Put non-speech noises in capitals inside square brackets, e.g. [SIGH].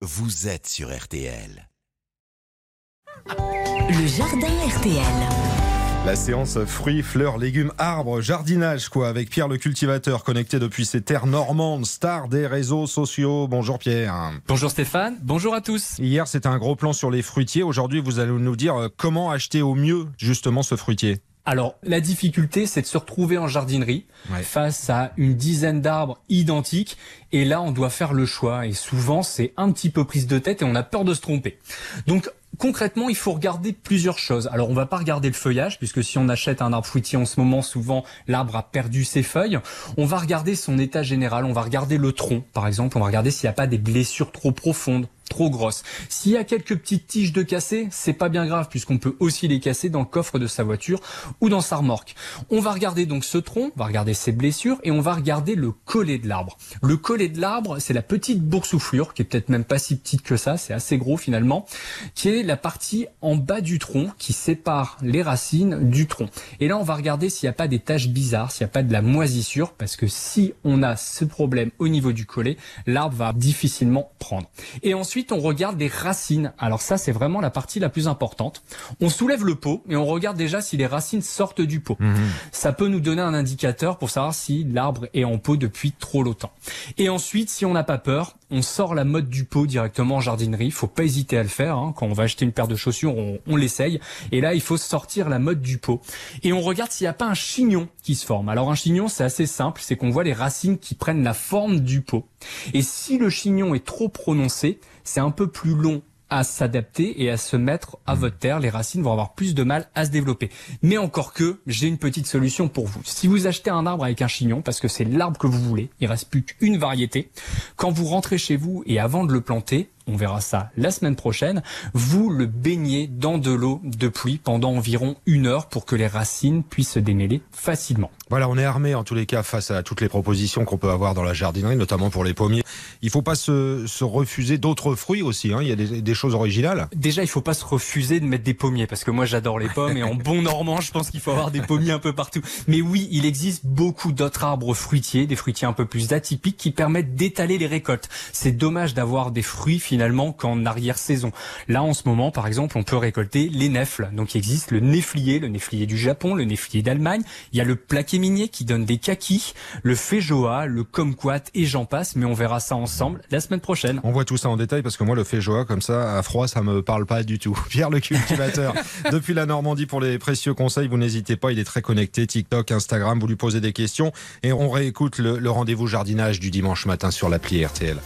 vous êtes sur RTL. Le jardin RTL. La séance fruits, fleurs, légumes, arbres, jardinage, quoi, avec Pierre le cultivateur connecté depuis ses terres normandes, star des réseaux sociaux. Bonjour Pierre. Bonjour Stéphane, bonjour à tous. Hier, c'était un gros plan sur les fruitiers. Aujourd'hui, vous allez nous dire euh, comment acheter au mieux, justement, ce fruitier? Alors, la difficulté, c'est de se retrouver en jardinerie Ouais. face à une dizaine d'arbres identiques. Et là, on doit faire le choix. Et souvent, c'est un petit peu prise de tête et on a peur de se tromper. Donc, concrètement, il faut regarder plusieurs choses. Alors, on va pas regarder le feuillage, puisque si on achète un arbre fruitier en ce moment, souvent, l'arbre a perdu ses feuilles. On va regarder son état général. On va regarder le tronc, par exemple. On va regarder s'il n'y a pas des blessures trop profondes trop. S'il y a quelques petites tiges de cassées, c'est pas bien grave puisqu'on peut aussi les casser dans le coffre de sa voiture ou dans sa remorque. On va regarder donc ce tronc, on va regarder ses blessures et on va regarder le collet de l'arbre. Le collet de l'arbre, c'est la petite boursouflure qui est peut-être même pas si petite que ça, c'est assez gros finalement, qui est la partie en bas du tronc qui sépare les racines du tronc. Et là, on va regarder s'il n'y a pas des taches bizarres, s'il n'y a pas de la moisissure parce que si on a ce problème au niveau du collet, l'arbre va difficilement Et ensuite, on regarde les racines. Alors ça, c'est vraiment la partie la plus importante. On soulève le pot et on regarde déjà si les racines sortent du pot. Ça peut nous donner un indicateur pour savoir si l'arbre est en pot depuis trop longtemps. Et ensuite, si on n'a pas peur, on sort la mode du pot directement en jardinerie. Faut pas hésiter à le faire. hein. Quand on va acheter une paire de chaussures, on, on l'essaye. Et là, il faut sortir la mode du pot. Et on regarde s'il n'y a pas un chignon qui se forme. Alors un chignon, c'est assez simple. C'est qu'on voit les racines qui prennent la forme du pot. Et si le chignon est trop prononcé, c'est un peu plus long à s'adapter et à se mettre à votre terre. Les racines vont avoir plus de mal à se développer. Mais encore que, j'ai une petite solution pour vous. Si vous achetez un arbre avec un chignon, parce que c'est l'arbre que vous voulez, il reste plus qu'une variété, quand vous rentrez chez vous et avant de le planter, on verra ça la semaine prochaine, vous le baignez dans de l'eau de pluie pendant environ une heure pour que les racines puissent se démêler facilement. Voilà, on est armé en tous les cas face à toutes les propositions qu'on peut avoir dans la jardinerie, notamment pour les pommiers. Il faut pas se, se refuser d'autres fruits aussi. hein. Il y a des, des choses originales. Déjà, il faut pas se refuser de mettre des pommiers parce que moi j'adore les pommes et en bon normand, je pense qu'il faut avoir des pommiers un peu partout. Mais oui, il existe beaucoup d'autres arbres fruitiers, des fruitiers un peu plus atypiques qui permettent d'étaler les récoltes. C'est dommage d'avoir des fruits finalement qu'en arrière-saison. Là, en ce moment, par exemple, on peut récolter les nèfles. Donc, il existe le néflier, le néflier du Japon, le néflier d'Allemagne. Il y a le plaqué minier qui donne des kakis, le féjoa, le kumquat et j'en passe. Mais on verra ça ensemble la semaine prochaine. On voit tout ça en détail parce que moi, le féjoa, comme ça, à froid, ça me parle pas du tout. [LAUGHS] Pierre le cultivateur, [LAUGHS] depuis la Normandie pour les précieux conseils, vous n'hésitez pas, il est très connecté. TikTok, Instagram, vous lui posez des questions et on réécoute le, le rendez-vous jardinage du dimanche matin sur l'appli RTL.